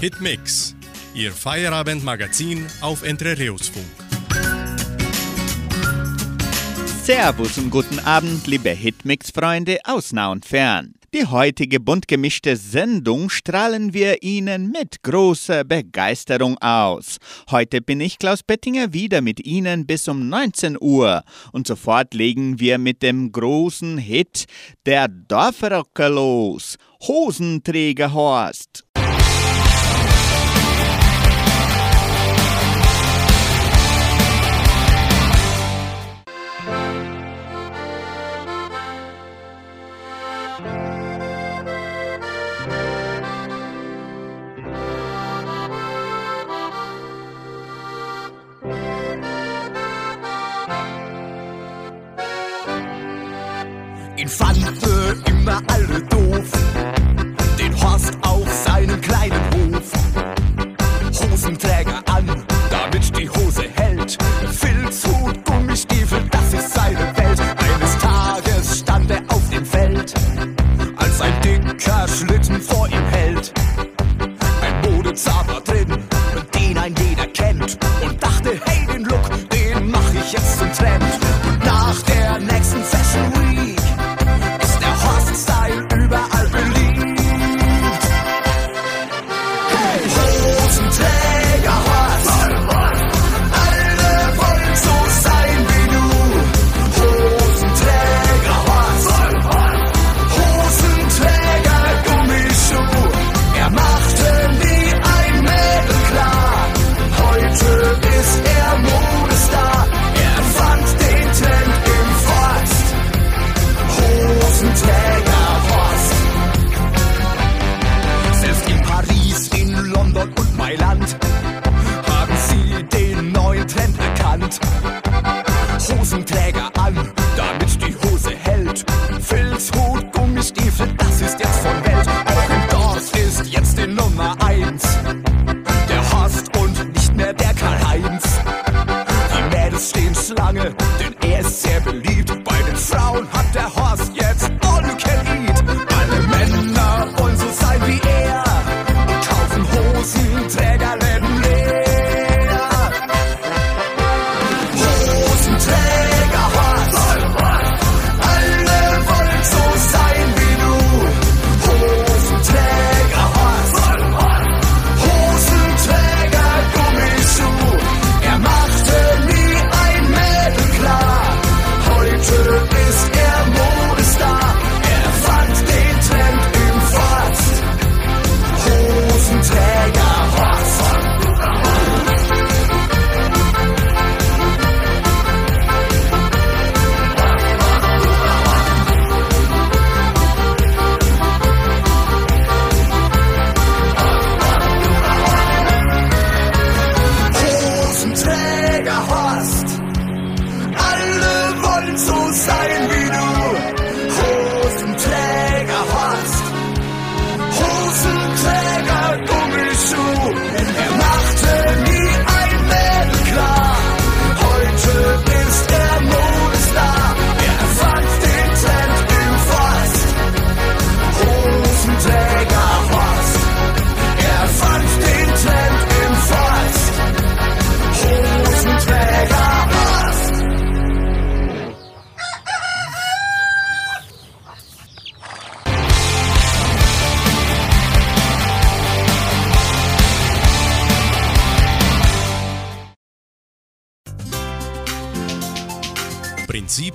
Hitmix, Ihr Feierabendmagazin auf Entre Reus Funk. Servus und guten Abend, liebe Hitmix-Freunde aus nah und fern. Die heutige bunt gemischte Sendung strahlen wir Ihnen mit großer Begeisterung aus. Heute bin ich, Klaus Bettinger, wieder mit Ihnen bis um 19 Uhr. Und sofort legen wir mit dem großen Hit Der Dorfrocker los. Hosenträger Horst.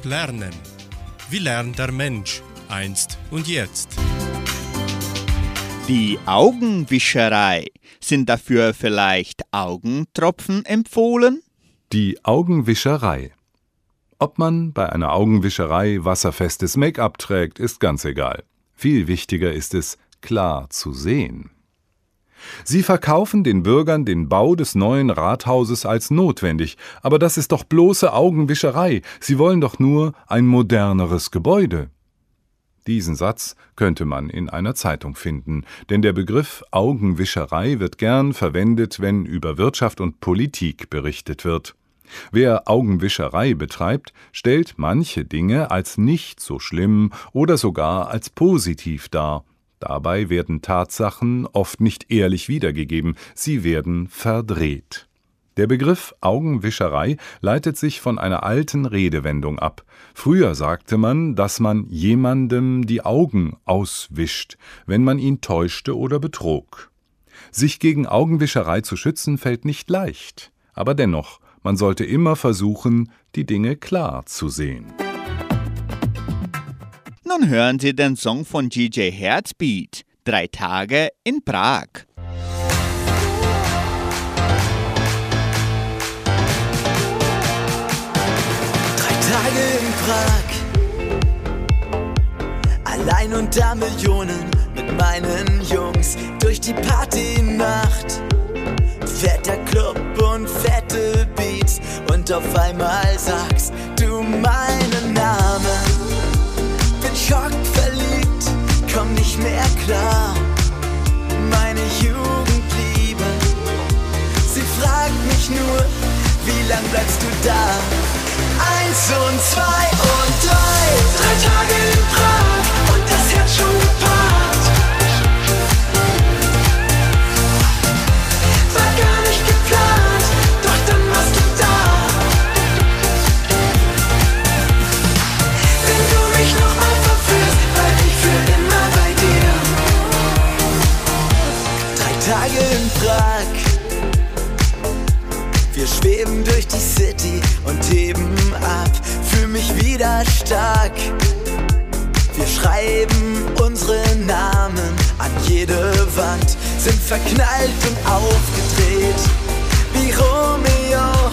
Lernen. Wie lernt der Mensch einst und jetzt? Die Augenwischerei. Sind dafür vielleicht Augentropfen empfohlen? Die Augenwischerei. Ob man bei einer Augenwischerei wasserfestes Make-up trägt, ist ganz egal. Viel wichtiger ist es, klar zu sehen. Sie verkaufen den Bürgern den Bau des neuen Rathauses als notwendig, aber das ist doch bloße Augenwischerei. Sie wollen doch nur ein moderneres Gebäude. Diesen Satz könnte man in einer Zeitung finden, denn der Begriff Augenwischerei wird gern verwendet, wenn über Wirtschaft und Politik berichtet wird. Wer Augenwischerei betreibt, stellt manche Dinge als nicht so schlimm oder sogar als positiv dar. Dabei werden Tatsachen oft nicht ehrlich wiedergegeben, sie werden verdreht. Der Begriff Augenwischerei leitet sich von einer alten Redewendung ab. Früher sagte man, dass man jemandem die Augen auswischt, wenn man ihn täuschte oder betrog. Sich gegen Augenwischerei zu schützen fällt nicht leicht, aber dennoch, man sollte immer versuchen, die Dinge klar zu sehen. Nun hören Sie den Song von DJ Herzbeat, Drei Tage in Prag. Tage in Prag. Allein unter Millionen mit meinen Jungs durch die Partynacht. Fetter Club und fette Beats und auf einmal sagst du meinen Namen. Schockverliebt, komm nicht mehr klar. Meine Jugendliebe, sie fragt mich nur, wie lang bleibst du da? Eins und zwei und drei. Drei Tage in Prag und das Herz schon geparkt. Prag. Wir schweben durch die City und heben ab, fühl mich wieder stark. Wir schreiben unsere Namen an jede Wand, sind verknallt und aufgedreht, wie Romeo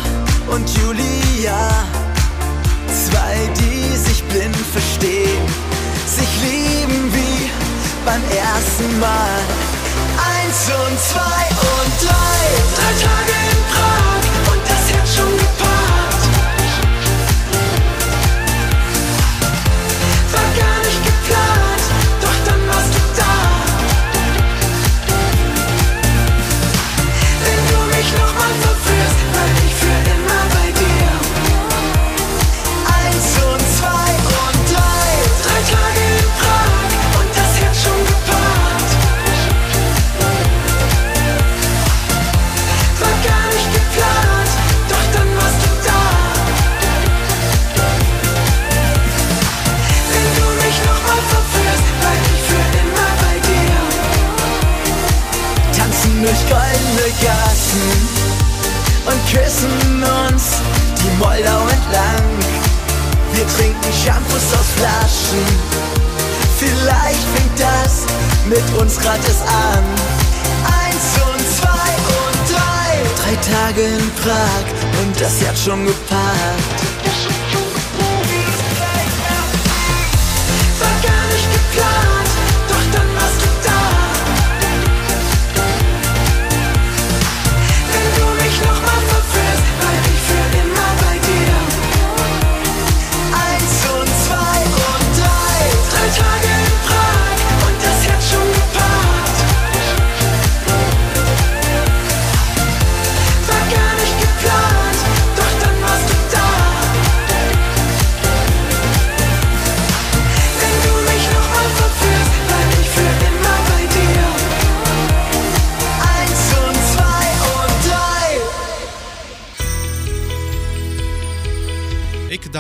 und Julia. Zwei, die sich blind verstehen, sich lieben wie beim ersten Mal. Eins und zwei und drei, uns gratis an. Eins und zwei und drei. Drei Tage in Prag und das Herz schon geparkt.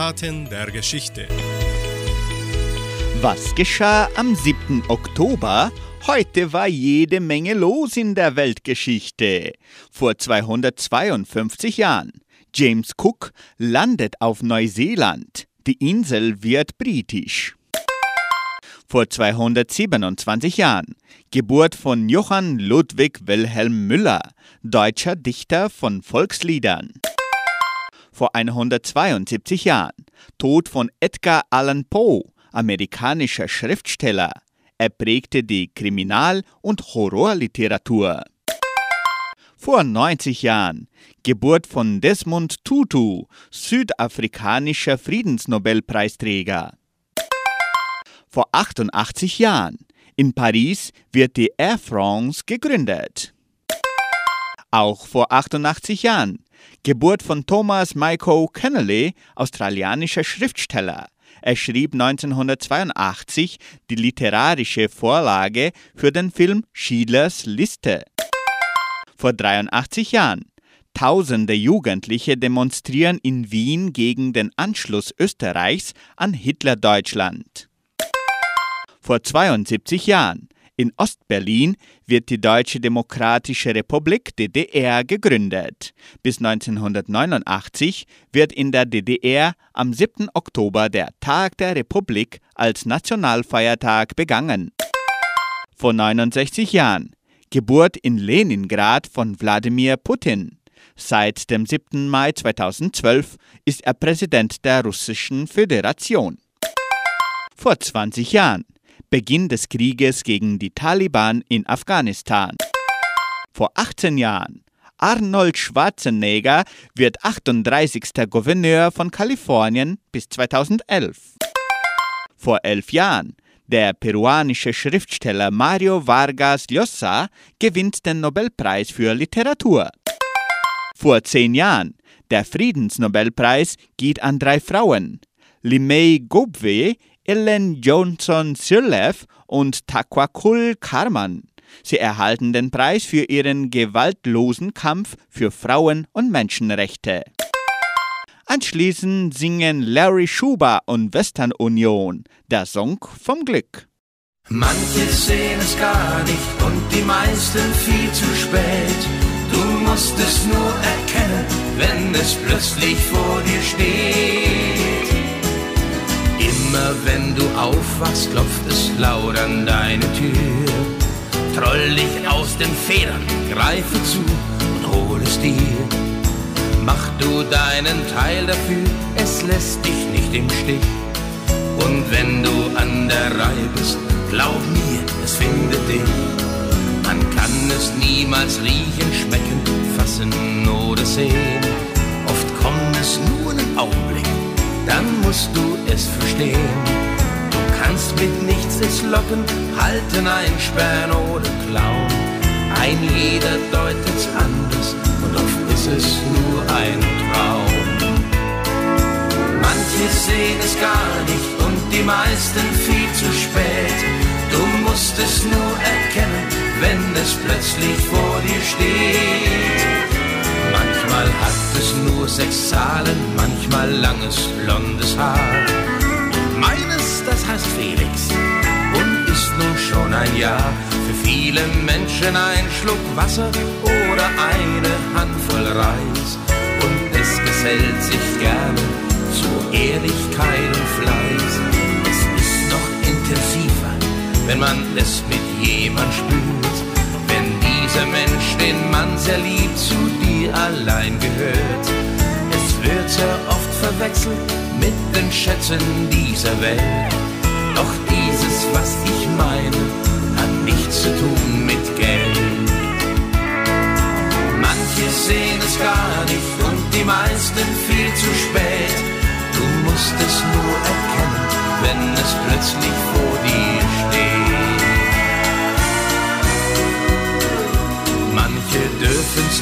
Eckdaten der Geschichte. Was geschah am 7. Oktober? Heute war jede Menge los in der Weltgeschichte. Vor 252 Jahren. James Cook landet auf Neuseeland. Die Insel wird britisch. Vor 227 Jahren. Geburt von Johann Ludwig Wilhelm Müller, deutscher Dichter von Volksliedern. Vor 172 Jahren. Tod von Edgar Allan Poe, amerikanischer Schriftsteller. Er prägte die Kriminal- und Horrorliteratur. Vor 90 Jahren. Geburt von Desmond Tutu, südafrikanischer Friedensnobelpreisträger. Vor 88 Jahren. In Paris wird die Air France gegründet. Auch vor 88 Jahren. Geburt von Thomas Michael Kennelly, australianischer Schriftsteller. Er schrieb 1982 die literarische Vorlage für den Film Schielers Liste. Vor 83 Jahren. Tausende Jugendliche demonstrieren in Wien gegen den Anschluss Österreichs an Hitlerdeutschland. Vor 72 Jahren. In Ostberlin wird die Deutsche Demokratische Republik DDR gegründet. Bis 1989 wird in der DDR am 7. Oktober der Tag der Republik als Nationalfeiertag begangen. Vor 69 Jahren Geburt in Leningrad von Wladimir Putin. Seit dem 7. Mai 2012 ist er Präsident der Russischen Föderation. Vor 20 Jahren Beginn des Krieges gegen die Taliban in Afghanistan. Vor 18 Jahren Arnold Schwarzenegger wird 38. Gouverneur von Kalifornien bis 2011. Vor elf Jahren der peruanische Schriftsteller Mario Vargas Llosa gewinnt den Nobelpreis für Literatur. Vor zehn Jahren der Friedensnobelpreis geht an drei Frauen. Limei Gobwe Ellen Johnson Sirleaf und Takwakul Karman. Sie erhalten den Preis für ihren gewaltlosen Kampf für Frauen- und Menschenrechte. Anschließend singen Larry Schuber und Western Union der Song vom Glück. Manche sehen es gar nicht und die meisten viel zu spät. Du musst es nur erkennen, wenn es plötzlich vor dir steht. Immer wenn du aufwachst, klopft es laut an deine Tür. Troll dich aus den Federn, greife zu und hol es dir. Mach du deinen Teil dafür, es lässt dich nicht im Stich. Und wenn du an der Reihe bist, glaub mir, es findet dich. Man kann es niemals riechen, schmecken, fassen oder sehen. Oft kommt es nur einen Augenblick dann musst du es verstehen. Du kannst mit nichts es locken, halten, einsperren oder klauen. Ein jeder deutet's anders und oft ist es nur ein Traum. Manche sehen es gar nicht und die meisten viel zu spät. Du musst es nur erkennen, wenn es plötzlich vor dir steht. Manchmal hat es nur sechs Zahlen, manchmal langes blondes Haar. Meines, das heißt Felix und ist nun schon ein Jahr. Für viele Menschen ein Schluck Wasser oder eine Handvoll Reis. Und es gesellt sich gerne zu Ehrlichkeit und Fleiß. Es ist noch intensiver, wenn man es mit jemand spürt. Wenn dieser Mensch, den man sehr liebt, zu dir allein gehört. Es wird sehr oft verwechselt mit den Schätzen dieser Welt. Doch dieses, was ich meine, hat nichts zu tun mit Geld. Manche sehen es gar nicht und die meisten viel zu spät. Du musst es nur erkennen, wenn es plötzlich vor dir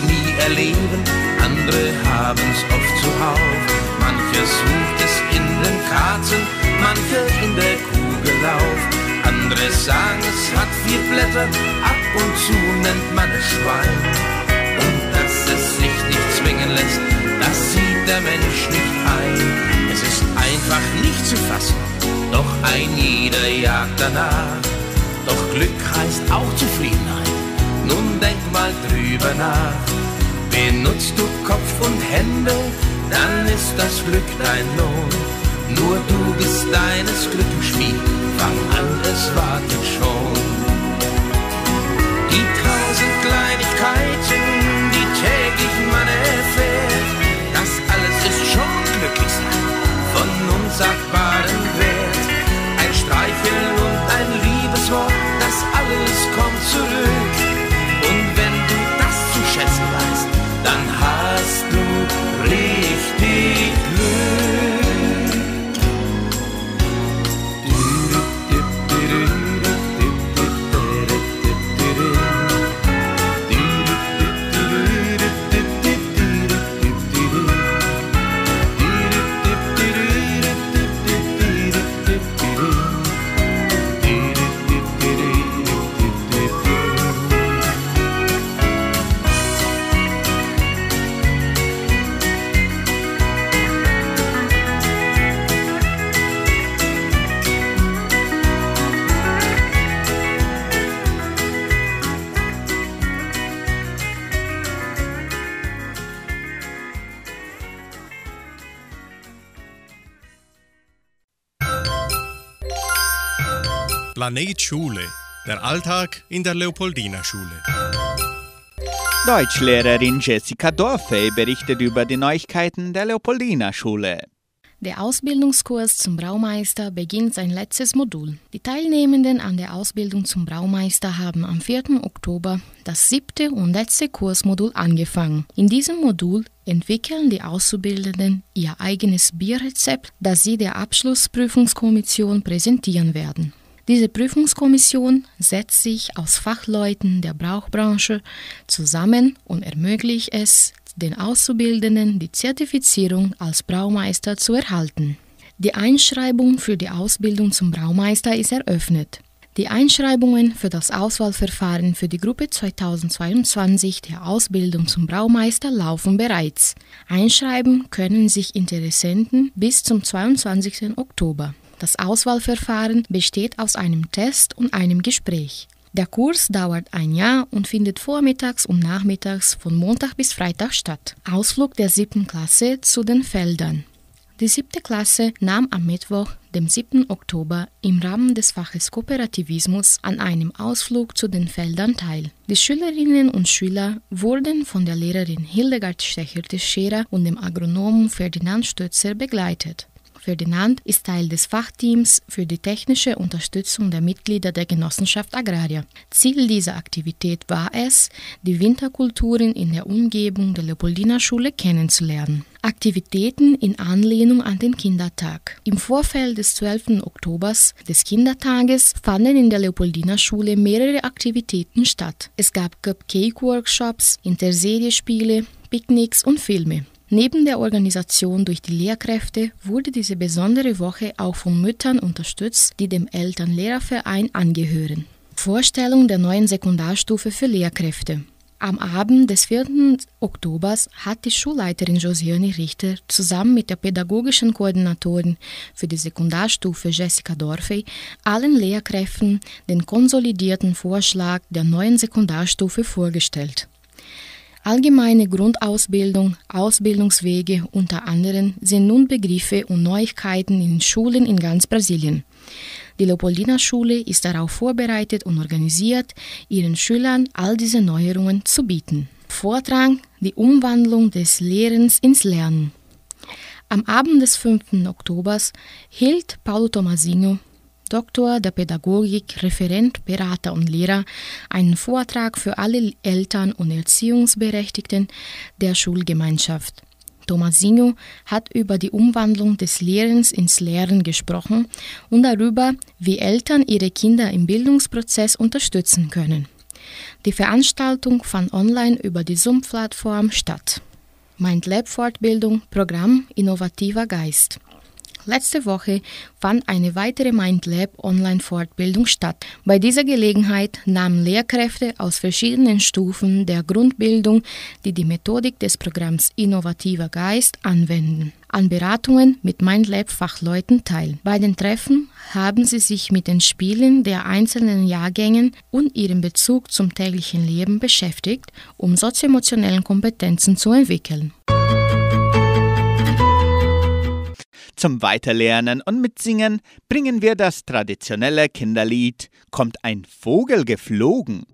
nie erleben, andere haben's oft zuhauf. Mancher sucht es in den Karten, manche in der Kugellauf. Andere sagen, es hat vier Blätter, ab und zu nennt man es Schwein. Und dass es sich nicht zwingen lässt, das sieht der Mensch nicht ein. Es ist einfach nicht zu fassen, doch ein jeder jagt danach. Doch Glück heißt auch Zufriedenheit. Nun denk mal drüber nach. Benutzt du Kopf und Hände, dann ist das Glück dein Lohn. Nur du bist deines Glückes Spiel, fang an, es wartet schon. Die tausend Kleinigkeiten, die täglich man erfährt, das alles ist schon glücklich sein, von unsagbaren Wert. Ein Streicheln und ein Liebeswort, das alles kommt zurück. Planet Schule. Der Alltag in der Leopoldina Schule. Deutschlehrerin Jessica Dorfey berichtet über die Neuigkeiten der Leopoldina Schule. Der Ausbildungskurs zum Braumeister beginnt sein letztes Modul. Die Teilnehmenden an der Ausbildung zum Braumeister haben am 4. Oktober das siebte und letzte Kursmodul angefangen. In diesem Modul entwickeln die Auszubildenden ihr eigenes Bierrezept, das sie der Abschlussprüfungskommission präsentieren werden. Diese Prüfungskommission setzt sich aus Fachleuten der Brauchbranche zusammen und ermöglicht es den Auszubildenden die Zertifizierung als Braumeister zu erhalten. Die Einschreibung für die Ausbildung zum Braumeister ist eröffnet. Die Einschreibungen für das Auswahlverfahren für die Gruppe 2022 der Ausbildung zum Braumeister laufen bereits. Einschreiben können sich Interessenten bis zum 22. Oktober. Das Auswahlverfahren besteht aus einem Test und einem Gespräch. Der Kurs dauert ein Jahr und findet vormittags und nachmittags von Montag bis Freitag statt. Ausflug der siebten Klasse zu den Feldern. Die siebte Klasse nahm am Mittwoch, dem 7. Oktober, im Rahmen des Faches Kooperativismus an einem Ausflug zu den Feldern teil. Die Schülerinnen und Schüler wurden von der Lehrerin Hildegard Stecher-Scherer und dem Agronomen Ferdinand Stötzer begleitet. Ferdinand ist Teil des Fachteams für die technische Unterstützung der Mitglieder der Genossenschaft Agraria. Ziel dieser Aktivität war es, die Winterkulturen in der Umgebung der Leopoldina Schule kennenzulernen. Aktivitäten in Anlehnung an den Kindertag. Im Vorfeld des 12. Oktobers des Kindertages fanden in der Leopoldina Schule mehrere Aktivitäten statt. Es gab Cupcake-Workshops, Interseriespiele, Picknicks und Filme. Neben der Organisation durch die Lehrkräfte wurde diese besondere Woche auch von Müttern unterstützt, die dem Eltern-Lehrerverein angehören. Vorstellung der neuen Sekundarstufe für Lehrkräfte. Am Abend des 4. Oktobers hat die Schulleiterin Josiane Richter zusammen mit der pädagogischen Koordinatorin für die Sekundarstufe Jessica Dorfey allen Lehrkräften den konsolidierten Vorschlag der neuen Sekundarstufe vorgestellt. Allgemeine Grundausbildung, Ausbildungswege unter anderem sind nun Begriffe und Neuigkeiten in Schulen in ganz Brasilien. Die Leopoldina Schule ist darauf vorbereitet und organisiert, ihren Schülern all diese Neuerungen zu bieten. Vortrag Die Umwandlung des Lehrens ins Lernen. Am Abend des 5. Oktobers hielt Paulo Tomasino, Doktor der Pädagogik, Referent, Berater und Lehrer, einen Vortrag für alle Eltern und Erziehungsberechtigten der Schulgemeinschaft. Tomasino hat über die Umwandlung des Lehrens ins Lehren gesprochen und darüber, wie Eltern ihre Kinder im Bildungsprozess unterstützen können. Die Veranstaltung fand online über die Zoom-Plattform statt. MindLab-Fortbildung, Programm Innovativer Geist. Letzte Woche fand eine weitere MindLab Online-Fortbildung statt. Bei dieser Gelegenheit nahmen Lehrkräfte aus verschiedenen Stufen der Grundbildung, die die Methodik des Programms Innovativer Geist anwenden, an Beratungen mit MindLab-Fachleuten teil. Bei den Treffen haben sie sich mit den Spielen der einzelnen Jahrgängen und ihrem Bezug zum täglichen Leben beschäftigt, um sozioemotionellen Kompetenzen zu entwickeln. Zum Weiterlernen und Mitsingen bringen wir das traditionelle Kinderlied Kommt ein Vogel geflogen.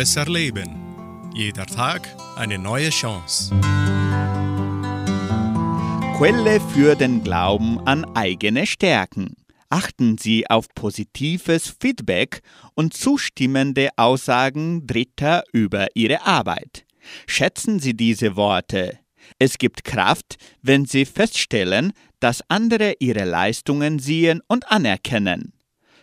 Besser leben. Jeder Tag eine neue Chance. Quelle für den Glauben an eigene Stärken. Achten Sie auf positives Feedback und zustimmende Aussagen Dritter über Ihre Arbeit. Schätzen Sie diese Worte. Es gibt Kraft, wenn Sie feststellen, dass andere Ihre Leistungen sehen und anerkennen.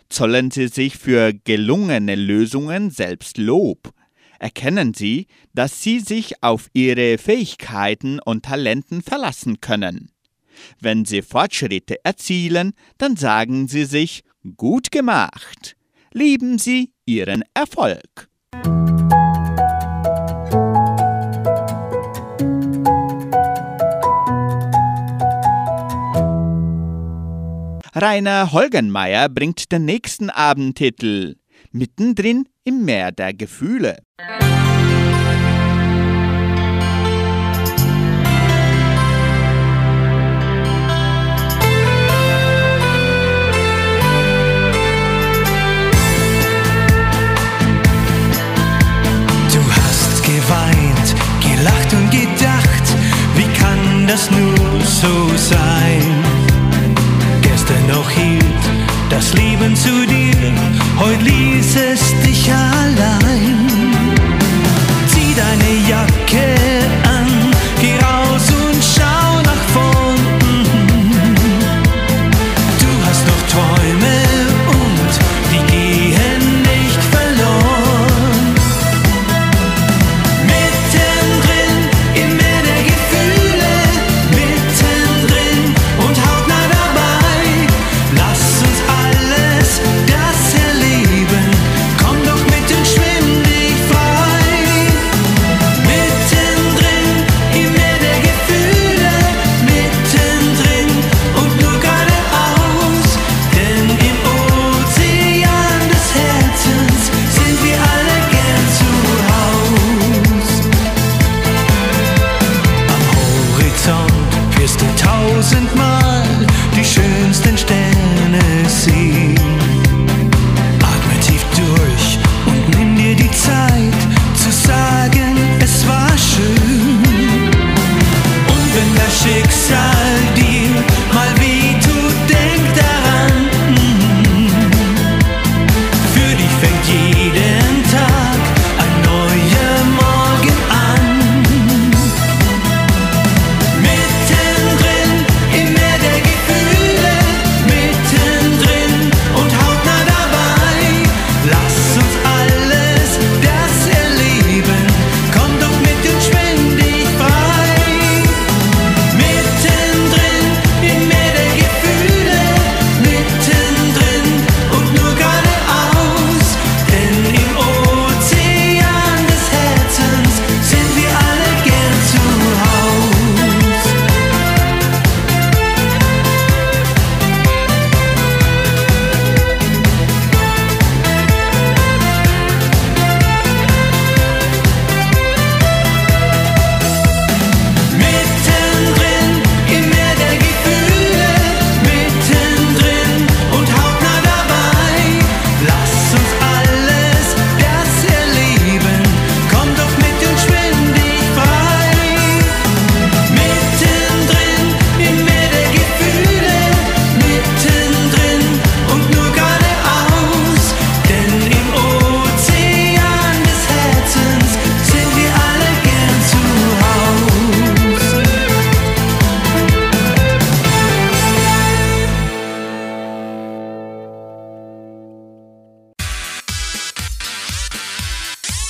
Zollen Sie sich für gelungene Lösungen selbst Lob. Erkennen Sie, dass Sie sich auf Ihre Fähigkeiten und Talenten verlassen können. Wenn Sie Fortschritte erzielen, dann sagen Sie sich gut gemacht. Lieben Sie Ihren Erfolg. Rainer Holgenmeier bringt den nächsten Abendtitel Mittendrin im Meer der Gefühle. Du hast geweint, gelacht und gedacht, wie kann das nur so sein? Noch hielt das Leben zu dir, heute ließ es dich allein.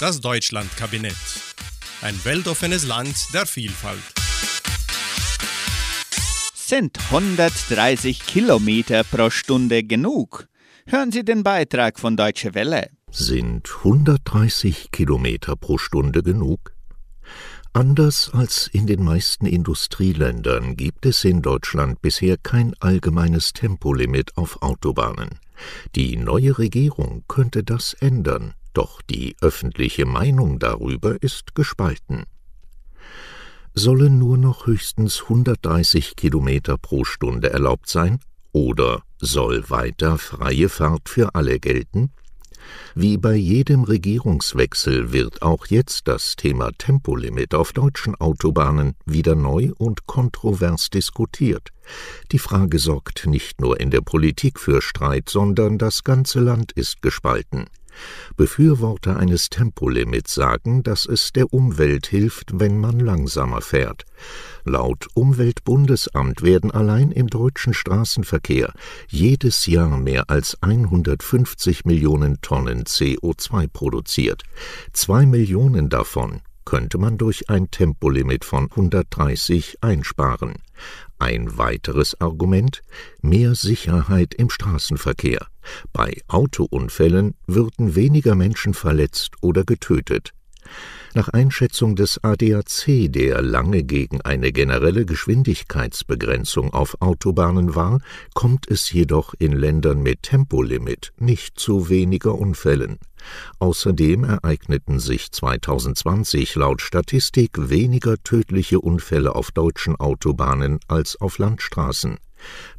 Das Deutschlandkabinett. Ein weltoffenes Land der Vielfalt. Sind 130 Kilometer pro Stunde genug? Hören Sie den Beitrag von Deutsche Welle. Sind 130 Kilometer pro Stunde genug? Anders als in den meisten Industrieländern gibt es in Deutschland bisher kein allgemeines Tempolimit auf Autobahnen. Die neue Regierung könnte das ändern, doch die öffentliche Meinung darüber ist gespalten. Sollen nur noch höchstens 130 Kilometer pro Stunde erlaubt sein oder soll weiter freie Fahrt für alle gelten? Wie bei jedem Regierungswechsel wird auch jetzt das Thema Tempolimit auf deutschen Autobahnen wieder neu und kontrovers diskutiert. Die Frage sorgt nicht nur in der Politik für Streit, sondern das ganze Land ist gespalten. Befürworter eines Tempolimits sagen, dass es der Umwelt hilft, wenn man langsamer fährt. Laut Umweltbundesamt werden allein im deutschen Straßenverkehr jedes Jahr mehr als 150 Millionen Tonnen CO2 produziert. Zwei Millionen davon könnte man durch ein Tempolimit von 130 einsparen. Ein weiteres Argument mehr Sicherheit im Straßenverkehr. Bei Autounfällen würden weniger Menschen verletzt oder getötet. Nach Einschätzung des ADAC, der lange gegen eine generelle Geschwindigkeitsbegrenzung auf Autobahnen war, kommt es jedoch in Ländern mit Tempolimit nicht zu weniger Unfällen. Außerdem ereigneten sich 2020 laut Statistik weniger tödliche Unfälle auf deutschen Autobahnen als auf Landstraßen.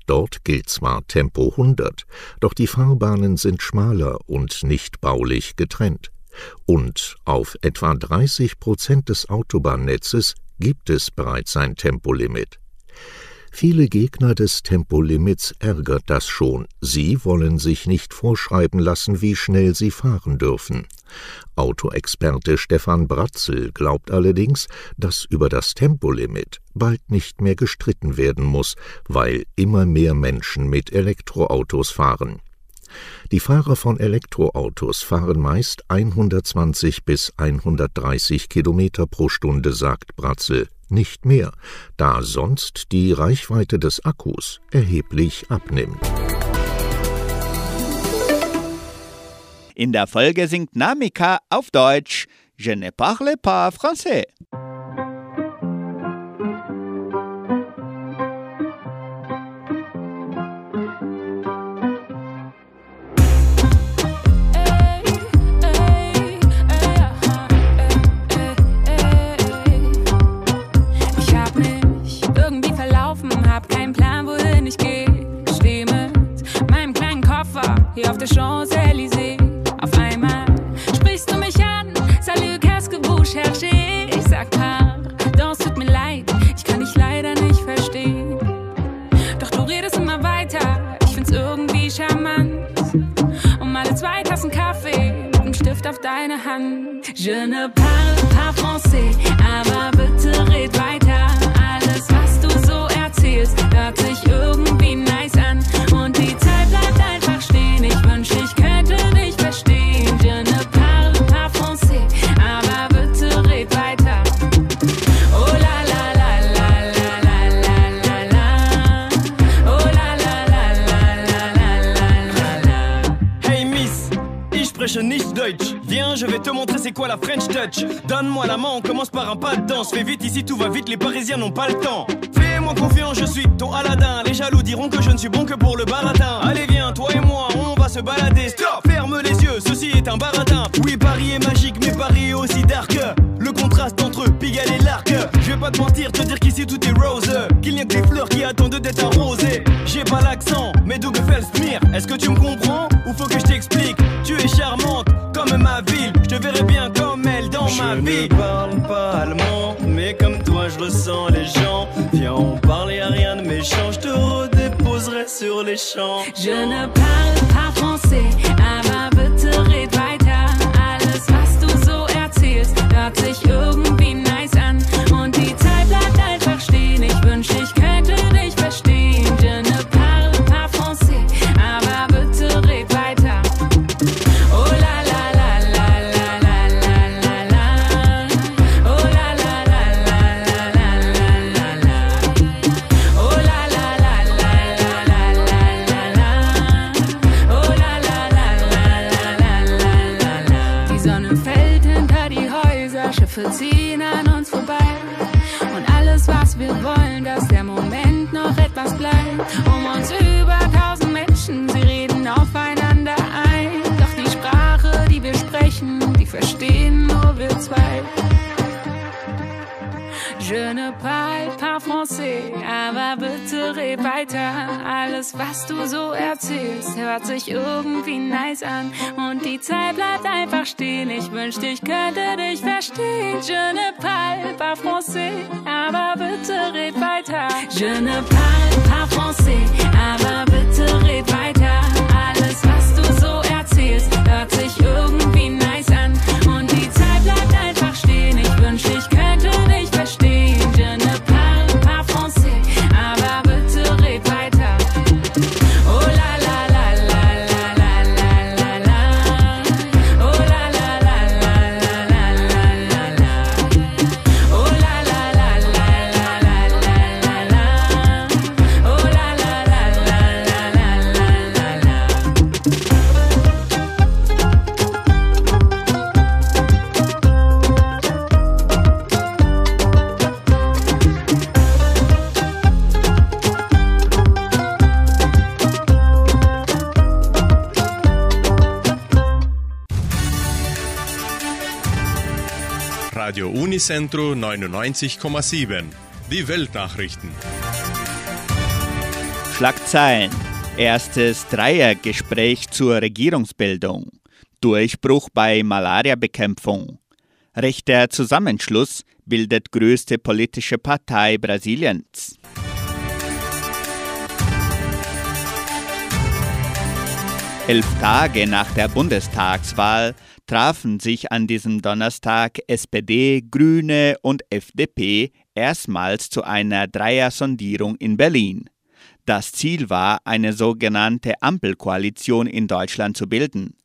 Dort gilt zwar Tempo 100, doch die Fahrbahnen sind schmaler und nicht baulich getrennt. Und auf etwa 30 Prozent des Autobahnnetzes gibt es bereits ein Tempolimit. Viele Gegner des Tempolimits ärgert das schon. Sie wollen sich nicht vorschreiben lassen, wie schnell sie fahren dürfen. Autoexperte Stefan Bratzel glaubt allerdings, dass über das Tempolimit bald nicht mehr gestritten werden muss, weil immer mehr Menschen mit Elektroautos fahren. Die Fahrer von Elektroautos fahren meist 120 bis 130 Kilometer pro Stunde, sagt Bratzel, nicht mehr, da sonst die Reichweite des Akkus erheblich abnimmt. In der Folge singt Namika auf Deutsch Je ne parle pas français. Radio Unicentro 99,7. Die Weltnachrichten. Schlagzeilen. Erstes Dreiergespräch zur Regierungsbildung. Durchbruch bei Malariabekämpfung. Rechter Zusammenschluss bildet größte politische Partei Brasiliens. Elf Tage nach der Bundestagswahl trafen sich an diesem Donnerstag SPD, Grüne und FDP erstmals zu einer Dreiersondierung in Berlin. Das Ziel war, eine sogenannte Ampelkoalition in Deutschland zu bilden.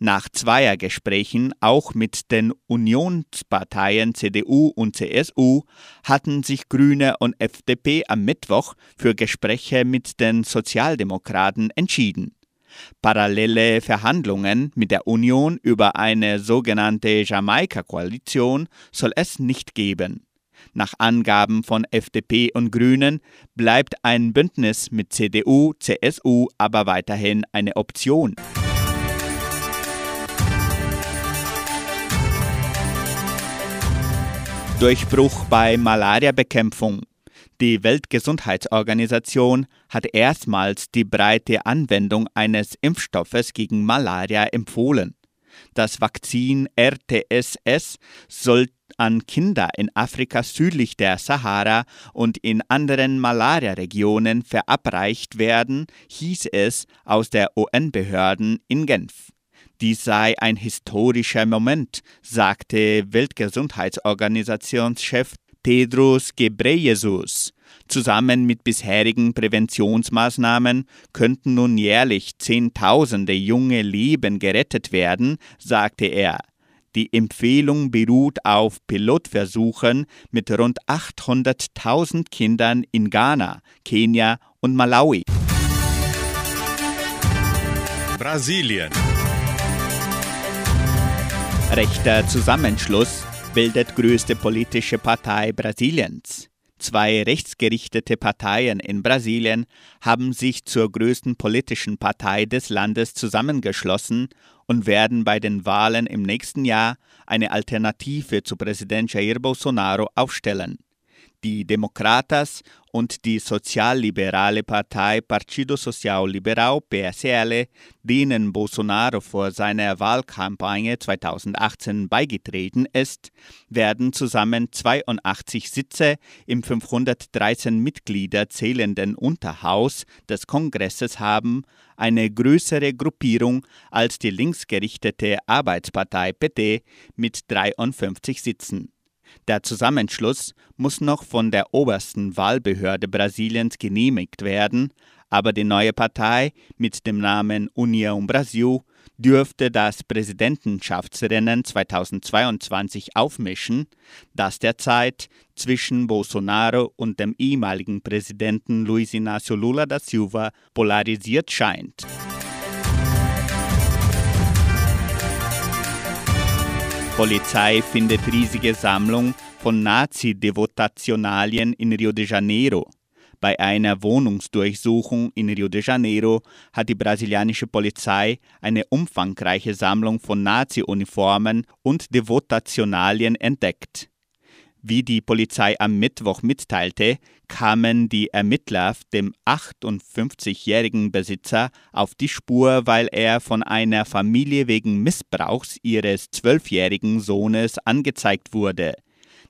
Nach Zweiergesprächen auch mit den Unionsparteien CDU und CSU hatten sich Grüne und FDP am Mittwoch für Gespräche mit den Sozialdemokraten entschieden. Parallele Verhandlungen mit der Union über eine sogenannte Jamaika-Koalition soll es nicht geben. Nach Angaben von FDP und Grünen bleibt ein Bündnis mit CDU, CSU aber weiterhin eine Option. Durchbruch bei Malariabekämpfung. Die Weltgesundheitsorganisation hat erstmals die breite Anwendung eines Impfstoffes gegen Malaria empfohlen. Das Vakzin RTSS soll an Kinder in Afrika südlich der Sahara und in anderen Malariaregionen verabreicht werden, hieß es aus der UN-Behörden in Genf. Dies sei ein historischer Moment, sagte Weltgesundheitsorganisationschef Tedros Ghebreyesus. Zusammen mit bisherigen Präventionsmaßnahmen könnten nun jährlich Zehntausende junge Leben gerettet werden, sagte er. Die Empfehlung beruht auf Pilotversuchen mit rund 800.000 Kindern in Ghana, Kenia und Malawi. Brasilien. Rechter Zusammenschluss bildet größte politische Partei Brasiliens. Zwei rechtsgerichtete Parteien in Brasilien haben sich zur größten politischen Partei des Landes zusammengeschlossen und werden bei den Wahlen im nächsten Jahr eine Alternative zu Präsident Jair Bolsonaro aufstellen. Die Democratas und die sozialliberale Partei Partido Social Liberal PSL, denen Bolsonaro vor seiner Wahlkampagne 2018 beigetreten ist, werden zusammen 82 Sitze im 513 Mitglieder zählenden Unterhaus des Kongresses haben, eine größere Gruppierung als die linksgerichtete Arbeitspartei PT mit 53 Sitzen. Der Zusammenschluss muss noch von der obersten Wahlbehörde Brasiliens genehmigt werden, aber die neue Partei mit dem Namen União Brasil dürfte das Präsidentschaftsrennen 2022 aufmischen, das derzeit zwischen Bolsonaro und dem ehemaligen Präsidenten Luiz Inácio Lula da Silva polarisiert scheint. Polizei findet riesige Sammlung von Nazi-Devotationalien in Rio de Janeiro. Bei einer Wohnungsdurchsuchung in Rio de Janeiro hat die brasilianische Polizei eine umfangreiche Sammlung von Nazi-Uniformen und Devotationalien entdeckt. Wie die Polizei am Mittwoch mitteilte, kamen die Ermittler dem 58-jährigen Besitzer auf die Spur, weil er von einer Familie wegen Missbrauchs ihres zwölfjährigen Sohnes angezeigt wurde.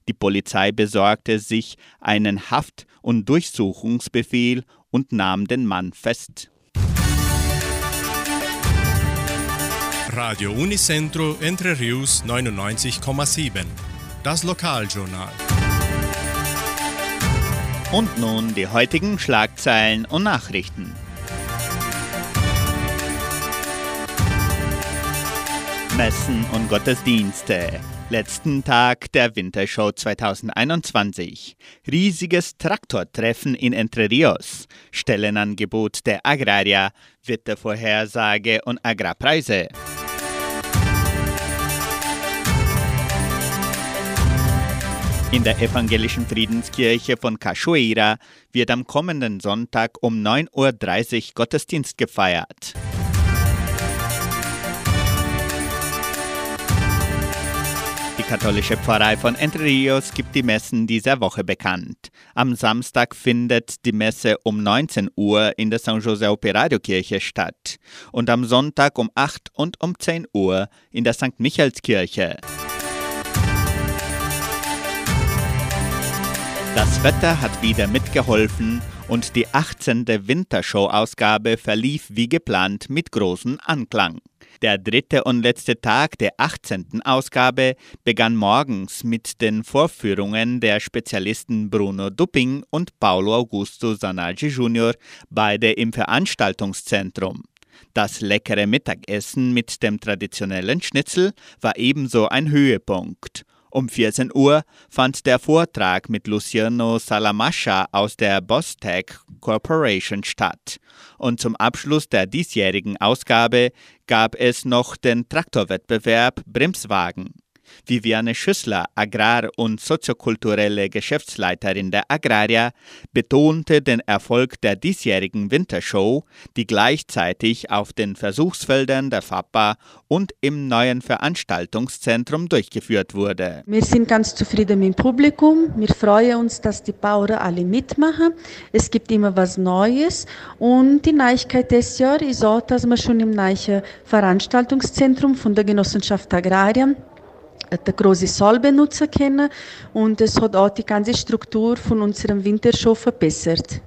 Die Polizei besorgte sich einen Haft- und Durchsuchungsbefehl und nahm den Mann fest. Radio Unicentro Entre Rius 99,7. Das Lokaljournal. Und nun die heutigen Schlagzeilen und Nachrichten. Messen und Gottesdienste. Letzten Tag der Wintershow 2021. Riesiges Traktortreffen in Entre Rios. Stellenangebot der Agraria, Wettervorhersage und Agrarpreise. In der evangelischen Friedenskirche von Cachoeira wird am kommenden Sonntag um 9.30 Uhr Gottesdienst gefeiert. Die katholische Pfarrei von Entre Rios gibt die Messen dieser Woche bekannt. Am Samstag findet die Messe um 19 Uhr in der San José Operario Kirche statt und am Sonntag um 8 und um 10 Uhr in der St. Michaelskirche. Das Wetter hat wieder mitgeholfen und die 18. Wintershow-Ausgabe verlief wie geplant mit großem Anklang. Der dritte und letzte Tag der 18. Ausgabe begann morgens mit den Vorführungen der Spezialisten Bruno Dupping und Paulo Augusto Zanardi Jr., beide im Veranstaltungszentrum. Das leckere Mittagessen mit dem traditionellen Schnitzel war ebenso ein Höhepunkt. Um 14 Uhr fand der Vortrag mit Luciano Salamascha aus der Bostech Corporation statt. Und zum Abschluss der diesjährigen Ausgabe gab es noch den Traktorwettbewerb Bremswagen. Viviane Schüssler, Agrar- und soziokulturelle Geschäftsleiterin der Agraria, betonte den Erfolg der diesjährigen Wintershow, die gleichzeitig auf den Versuchsfeldern der FAPA und im neuen Veranstaltungszentrum durchgeführt wurde. Wir sind ganz zufrieden mit dem Publikum. Wir freuen uns, dass die Bauern alle mitmachen. Es gibt immer was Neues. Und die Neuigkeit des Jahres ist auch, dass wir schon im neuen Veranstaltungszentrum von der Genossenschaft Agraria den großen Saal benutzen können und es hat auch die ganze Struktur von unserem Wintershow verbessert.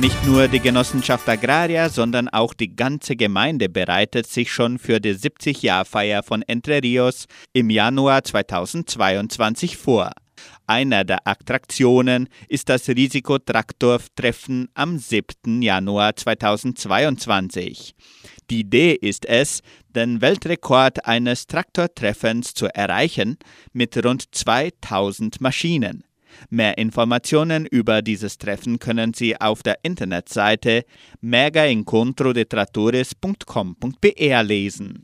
Nicht nur die Genossenschaft Agraria, sondern auch die ganze Gemeinde bereitet sich schon für die 70-Jahr-Feier von Entre Rios im Januar 2022 vor. Einer der Attraktionen ist das Risikotraktortreffen am 7. Januar 2022. Die Idee ist es, den Weltrekord eines Traktortreffens zu erreichen mit rund 2000 Maschinen. Mehr Informationen über dieses Treffen können Sie auf der Internetseite megaencontrodetratores.com.br lesen.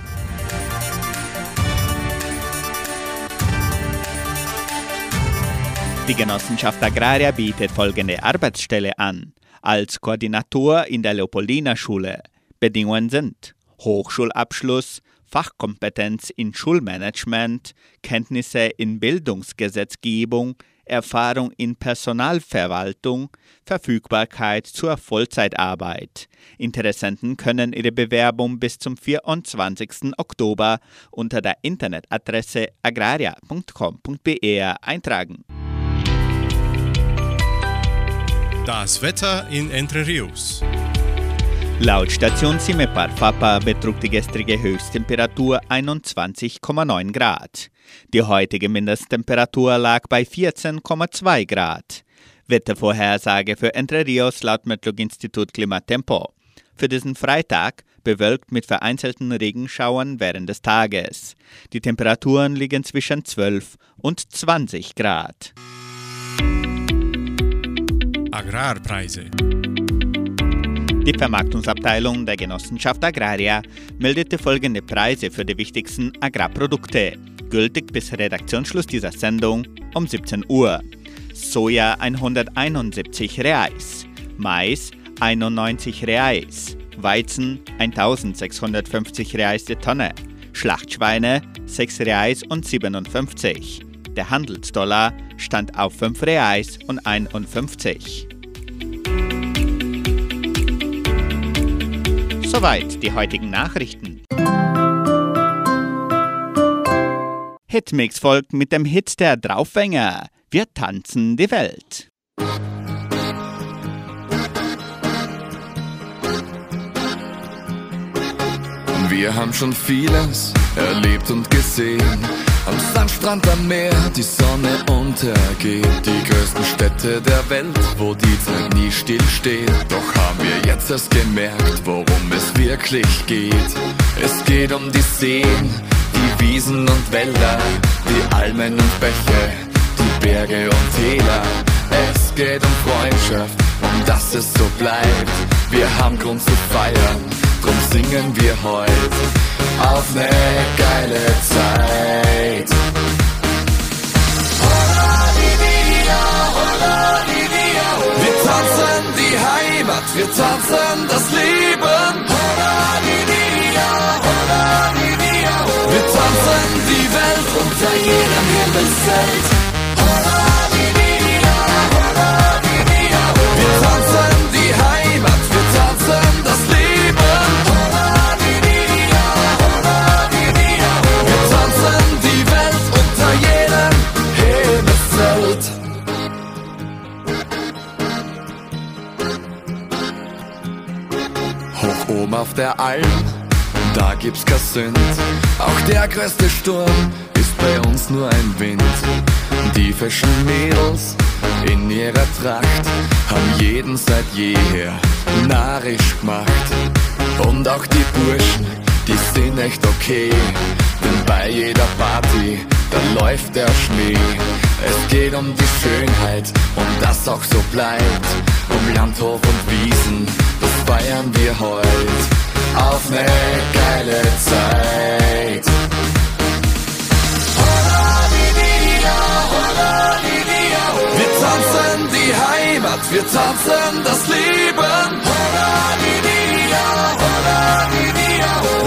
Die Genossenschaft Agraria bietet folgende Arbeitsstelle an. Als Koordinator in der Leopoldina-Schule. Bedingungen sind Hochschulabschluss, Fachkompetenz in Schulmanagement, Kenntnisse in Bildungsgesetzgebung, Erfahrung in Personalverwaltung, Verfügbarkeit zur Vollzeitarbeit. Interessenten können ihre Bewerbung bis zum 24. Oktober unter der Internetadresse agraria.com.br eintragen. Das Wetter in Entre Rios. Laut Station Cimepar Fapa betrug die gestrige Höchsttemperatur 21,9 Grad. Die heutige Mindesttemperatur lag bei 14,2 Grad. Wettervorhersage für Entre Rios laut Metlog-Institut Klimatempo. Für diesen Freitag bewölkt mit vereinzelten Regenschauern während des Tages. Die Temperaturen liegen zwischen 12 und 20 Grad. Agrarpreise. Die Vermarktungsabteilung der Genossenschaft Agraria meldete folgende Preise für die wichtigsten Agrarprodukte, gültig bis Redaktionsschluss dieser Sendung um 17 Uhr. Soja 171 Reais, Mais 91 Reais, Weizen 1650 Reais die Tonne, Schlachtschweine 6 Reais und 57. Der Handelsdollar stand auf 5 Reais und 51. Soweit die heutigen Nachrichten. Hitmix folgt mit dem Hit der Draufgänger. Wir tanzen die Welt. Wir haben schon vieles erlebt und gesehen. Am Sandstrand am Meer die Sonne untergeht. Die größten Städte der Welt, wo die Zeit nie stillsteht. Doch haben wir jetzt erst gemerkt, worum es wirklich geht. Es geht um die Seen, die Wiesen und Wälder, die Almen und Bäche, die Berge und Täler. Es geht um Freundschaft, um dass es so bleibt. Wir haben Grund zu feiern, drum singen wir heute auf ne geile Zeit. Wir tanzen die Heimat, wir tanzen das Leben. Wir tanzen die Welt unter jedem Himmelszelt. Alm, da gibt's kein Sünd. Auch der größte Sturm ist bei uns nur ein Wind. Die frischen Mädels in ihrer Tracht haben jeden seit jeher narrisch gemacht. Und auch die Burschen, die sind echt okay. Denn bei jeder Party, da läuft der Schnee. Es geht um die Schönheit und das auch so bleibt. Um Landhof und Wiesen, das feiern wir heut. Auf ne geile Zeit. Wir tanzen die Heimat, wir tanzen das Leben.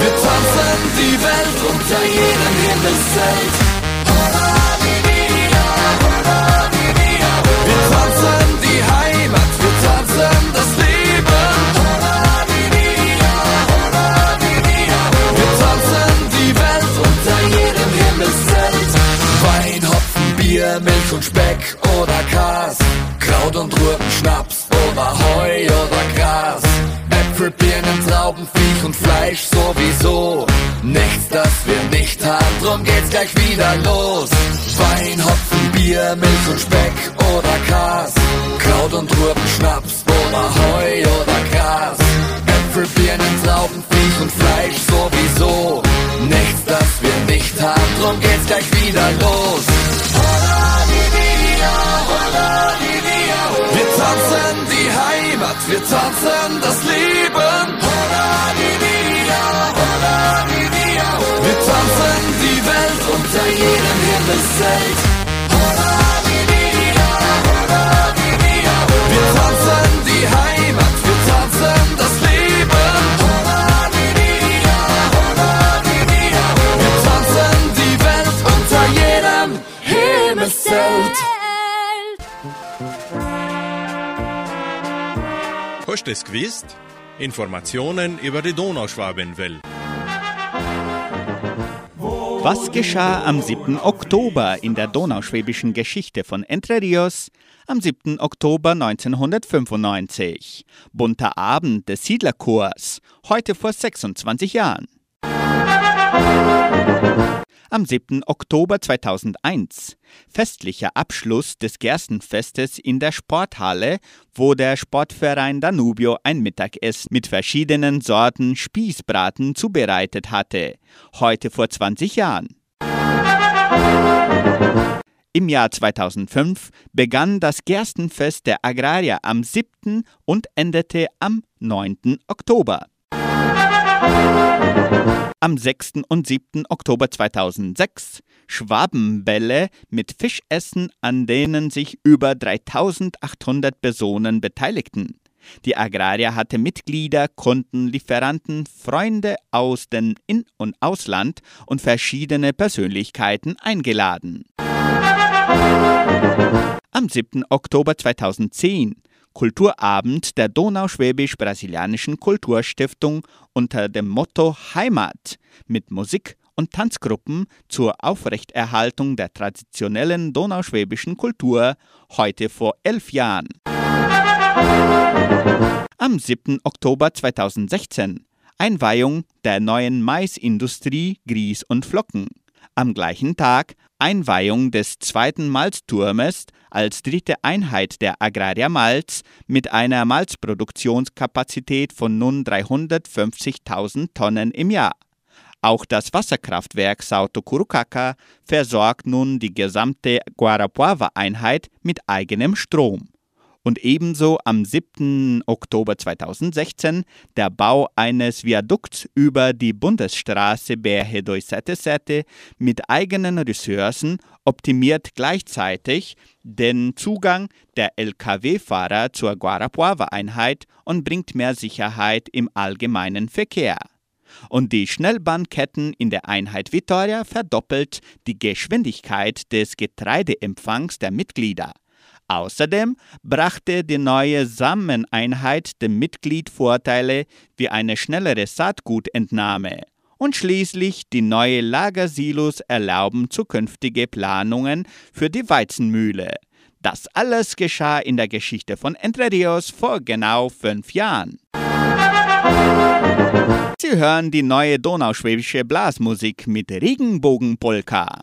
Wir tanzen die Welt unter jedem Himmelszelt. Milch und Speck oder Kas. Kraut und Rüben, Schnaps oder Heu oder Gras. Äpfel, Birnen, Trauben, Viech und Fleisch sowieso. Nichts, das wir nicht haben, drum geht's gleich wieder los. Wein, Hopfen, Bier, Milch und Speck oder Kas. Kraut und Rüben, Schnaps oder Heu oder Gras. Äpfel, Birnen, Trauben, Viech und Fleisch sowieso. Nichts, das wir nicht haben, drum geht's gleich wieder los. Wir tanzen die Heimat, wir tanzen das Leben. Wir tanzen die Welt unter jedem Himmelszelt. Hast du es gewusst? Informationen über die Donauschwabenwelle. Was geschah am 7. Oktober in der donauschwäbischen Geschichte von Entre Rios? Am 7. Oktober 1995. Bunter Abend des Siedlerchors, heute vor 26 Jahren. Am 7. Oktober 2001. Festlicher Abschluss des Gerstenfestes in der Sporthalle, wo der Sportverein Danubio ein Mittagessen mit verschiedenen Sorten Spießbraten zubereitet hatte. Heute vor 20 Jahren. Im Jahr 2005 begann das Gerstenfest der Agrarier am 7. und endete am 9. Oktober. Am 6. und 7. Oktober 2006 Schwabenbälle mit Fischessen, an denen sich über 3800 Personen beteiligten. Die Agraria hatte Mitglieder, Kunden, Lieferanten, Freunde aus dem In- und Ausland und verschiedene Persönlichkeiten eingeladen. Am 7. Oktober 2010 Kulturabend der Donauschwäbisch-Brasilianischen Kulturstiftung unter dem Motto Heimat mit Musik und Tanzgruppen zur Aufrechterhaltung der traditionellen donauschwäbischen Kultur heute vor elf Jahren. Am 7. Oktober 2016 Einweihung der neuen Maisindustrie Grieß und Flocken. Am gleichen Tag Einweihung des zweiten Malzturmes als dritte Einheit der Agraria Malz mit einer Malzproduktionskapazität von nun 350.000 Tonnen im Jahr. Auch das Wasserkraftwerk Sauto Curukaka versorgt nun die gesamte Guarapuava-Einheit mit eigenem Strom. Und ebenso am 7. Oktober 2016 der Bau eines Viadukts über die Bundesstraße BR-277 mit eigenen Ressourcen optimiert gleichzeitig den Zugang der Lkw-Fahrer zur Guarapuava-Einheit und bringt mehr Sicherheit im allgemeinen Verkehr und die Schnellbahnketten in der Einheit Vitoria verdoppelt die Geschwindigkeit des Getreideempfangs der Mitglieder. Außerdem brachte die neue Sameneinheit dem Mitglied Vorteile wie eine schnellere Saatgutentnahme. Und schließlich die neue Lagersilos erlauben zukünftige Planungen für die Weizenmühle. Das alles geschah in der Geschichte von Entre Rios vor genau fünf Jahren. Sie hören die neue donauschwäbische Blasmusik mit Regenbogenpolka.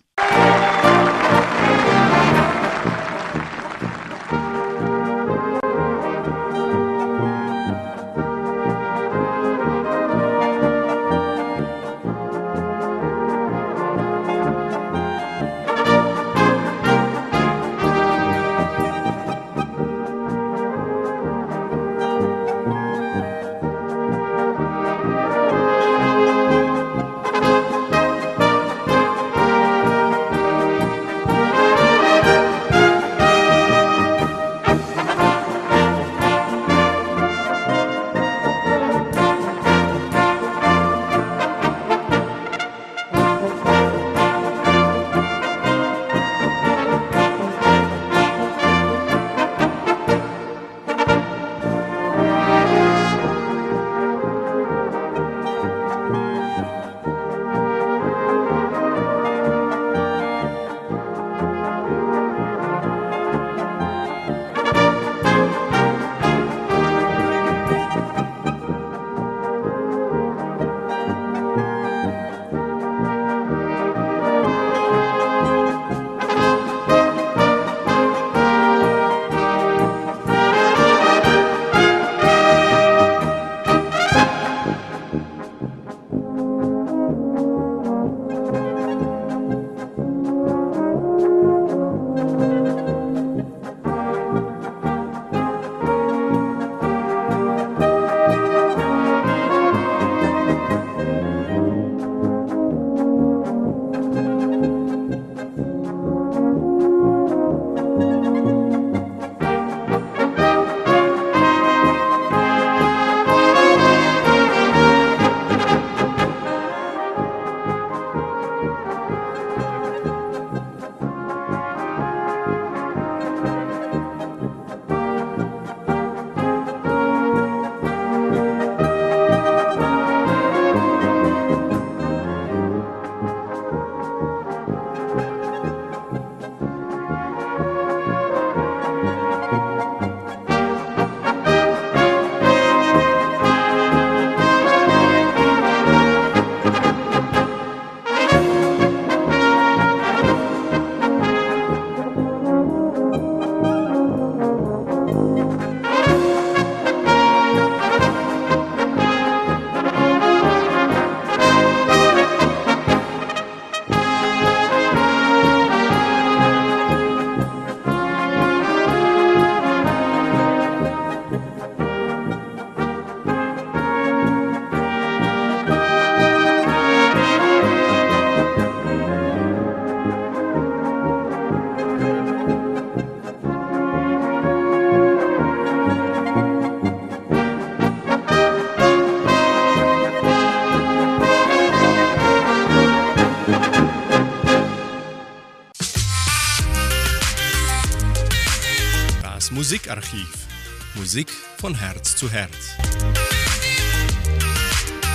Von Herz zu Herz.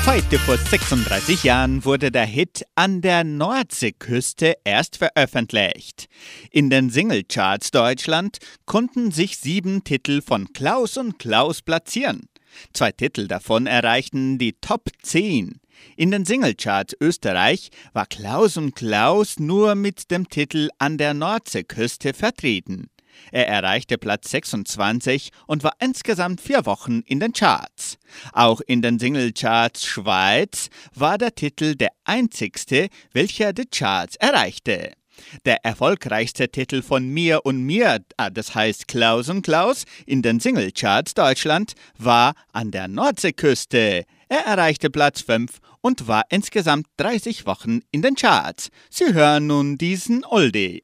Heute vor 36 Jahren wurde der Hit An der Nordseeküste erst veröffentlicht. In den Singlecharts Deutschland konnten sich sieben Titel von Klaus und Klaus platzieren. Zwei Titel davon erreichten die Top 10. In den Singlecharts Österreich war Klaus und Klaus nur mit dem Titel An der Nordseeküste vertreten. Er erreichte Platz 26 und war insgesamt vier Wochen in den Charts. Auch in den Singlecharts Schweiz war der Titel der einzigste, welcher die Charts erreichte. Der erfolgreichste Titel von Mir und Mir, ah, das heißt Klaus und Klaus, in den Singlecharts Deutschland war An der Nordseeküste. Er erreichte Platz 5 und war insgesamt 30 Wochen in den Charts. Sie hören nun diesen Oldie.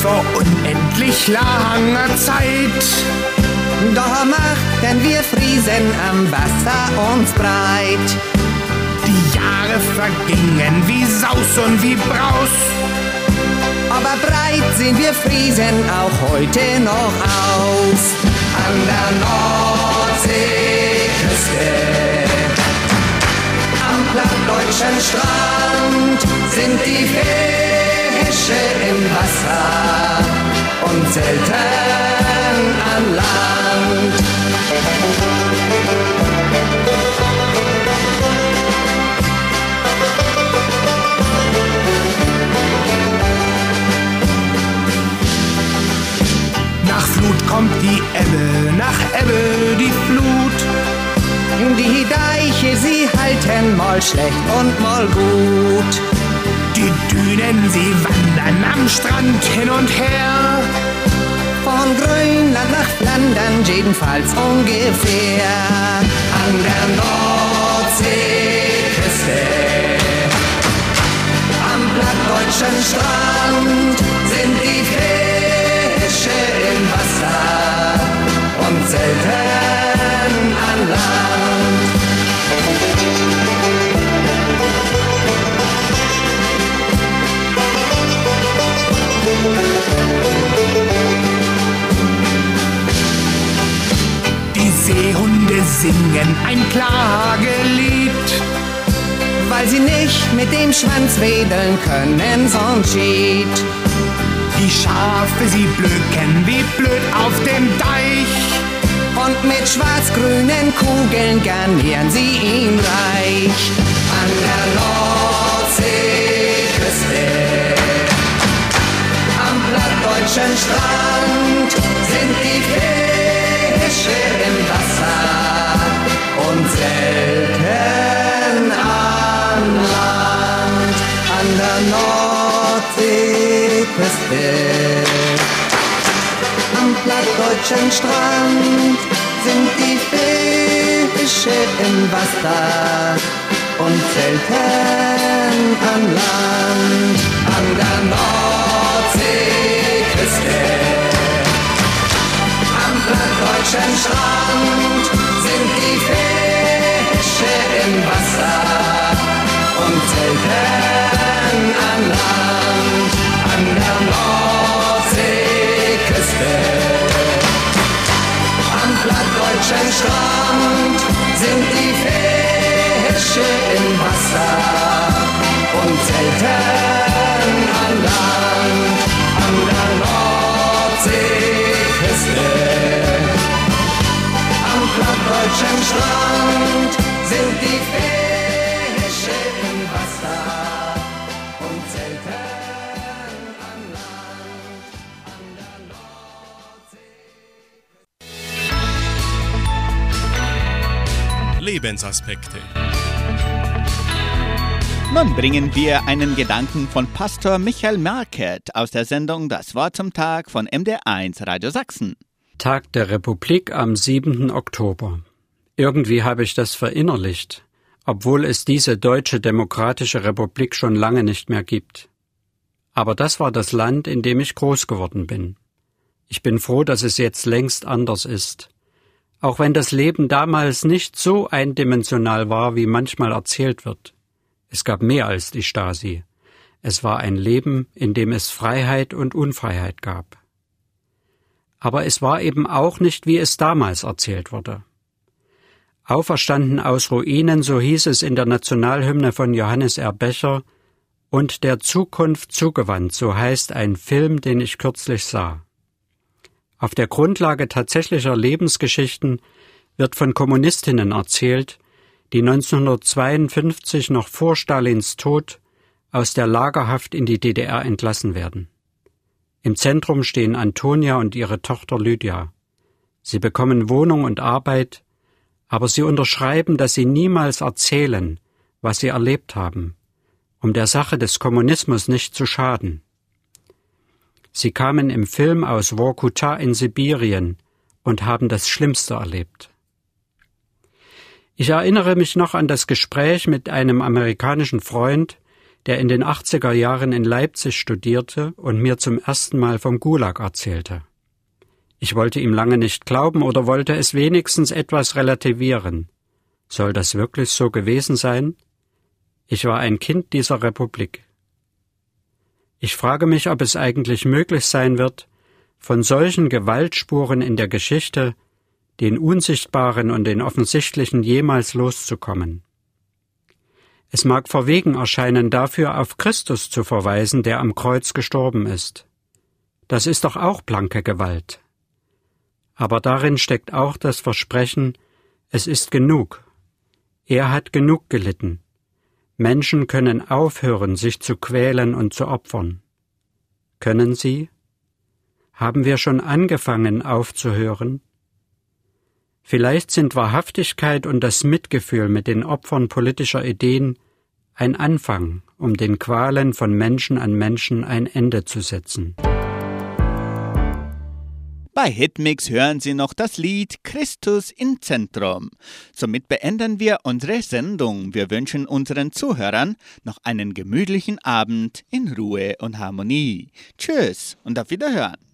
Vor unendlich langer Zeit Da machten wir Friesen am Wasser uns breit. Die Jahre vergingen wie Saus und wie Braus. Aber breit sind wir Friesen auch heute noch aus. An der Nordseeküste, am plattdeutschen Strand sind die Fische im Wasser und selten an Land. Nach Flut kommt die Ebbe, nach Ebbe die Flut. Die Deiche, sie halten mal schlecht und mal gut. Dünen, sie wandern am Strand hin und her. Von Grönland nach Flandern jedenfalls ungefähr. An der Nordseeküste, am plattdeutschen Strand sind die Fische im Wasser und selten an Land. Singen ein Klagelied. weil sie nicht mit dem Schwanz wedeln können, sonst schied. Die Schafe, sie blöken wie blöd auf dem Deich. Und mit schwarz-grünen Kugeln garnieren sie ihn reich. An der Nordseeküste, am plattdeutschen Strand sind die Fische und selten an Land. An der Nordseeküste am plattdeutschen Strand sind die Fische im Wasser und selten an Land. An der Nordseeküste, am plattdeutschen Strand plattdeutschen Strand sind die Fische im Wasser und selten an Land. An der Nordseeküste. Am plattdeutschen Strand sind die Fische Lebensaspekte. Nun bringen wir einen Gedanken von Pastor Michael Market aus der Sendung Das Wort zum Tag von MD1 Radio Sachsen. Tag der Republik am 7. Oktober. Irgendwie habe ich das verinnerlicht, obwohl es diese deutsche demokratische Republik schon lange nicht mehr gibt. Aber das war das Land, in dem ich groß geworden bin. Ich bin froh, dass es jetzt längst anders ist. Auch wenn das Leben damals nicht so eindimensional war, wie manchmal erzählt wird. Es gab mehr als die Stasi. Es war ein Leben, in dem es Freiheit und Unfreiheit gab. Aber es war eben auch nicht, wie es damals erzählt wurde. Auferstanden aus Ruinen, so hieß es in der Nationalhymne von Johannes R. Becher, und der Zukunft zugewandt, so heißt ein Film, den ich kürzlich sah. Auf der Grundlage tatsächlicher Lebensgeschichten wird von Kommunistinnen erzählt, die 1952 noch vor Stalins Tod aus der Lagerhaft in die DDR entlassen werden. Im Zentrum stehen Antonia und ihre Tochter Lydia. Sie bekommen Wohnung und Arbeit, aber sie unterschreiben, dass sie niemals erzählen, was sie erlebt haben, um der Sache des Kommunismus nicht zu schaden. Sie kamen im Film aus Vorkuta in Sibirien und haben das Schlimmste erlebt. Ich erinnere mich noch an das Gespräch mit einem amerikanischen Freund, der in den 80er Jahren in Leipzig studierte und mir zum ersten Mal vom Gulag erzählte. Ich wollte ihm lange nicht glauben oder wollte es wenigstens etwas relativieren. Soll das wirklich so gewesen sein? Ich war ein Kind dieser Republik. Ich frage mich, ob es eigentlich möglich sein wird, von solchen Gewaltspuren in der Geschichte, den unsichtbaren und den offensichtlichen jemals loszukommen. Es mag verwegen erscheinen, dafür auf Christus zu verweisen, der am Kreuz gestorben ist. Das ist doch auch blanke Gewalt. Aber darin steckt auch das Versprechen, es ist genug. Er hat genug gelitten. Menschen können aufhören, sich zu quälen und zu opfern. Können sie? Haben wir schon angefangen aufzuhören? Vielleicht sind Wahrhaftigkeit und das Mitgefühl mit den Opfern politischer Ideen ein Anfang, um den Qualen von Menschen an Menschen ein Ende zu setzen. Bei Hitmix hören Sie noch das Lied Christus im Zentrum. Somit beenden wir unsere Sendung. Wir wünschen unseren Zuhörern noch einen gemütlichen Abend in Ruhe und Harmonie. Tschüss und auf Wiederhören.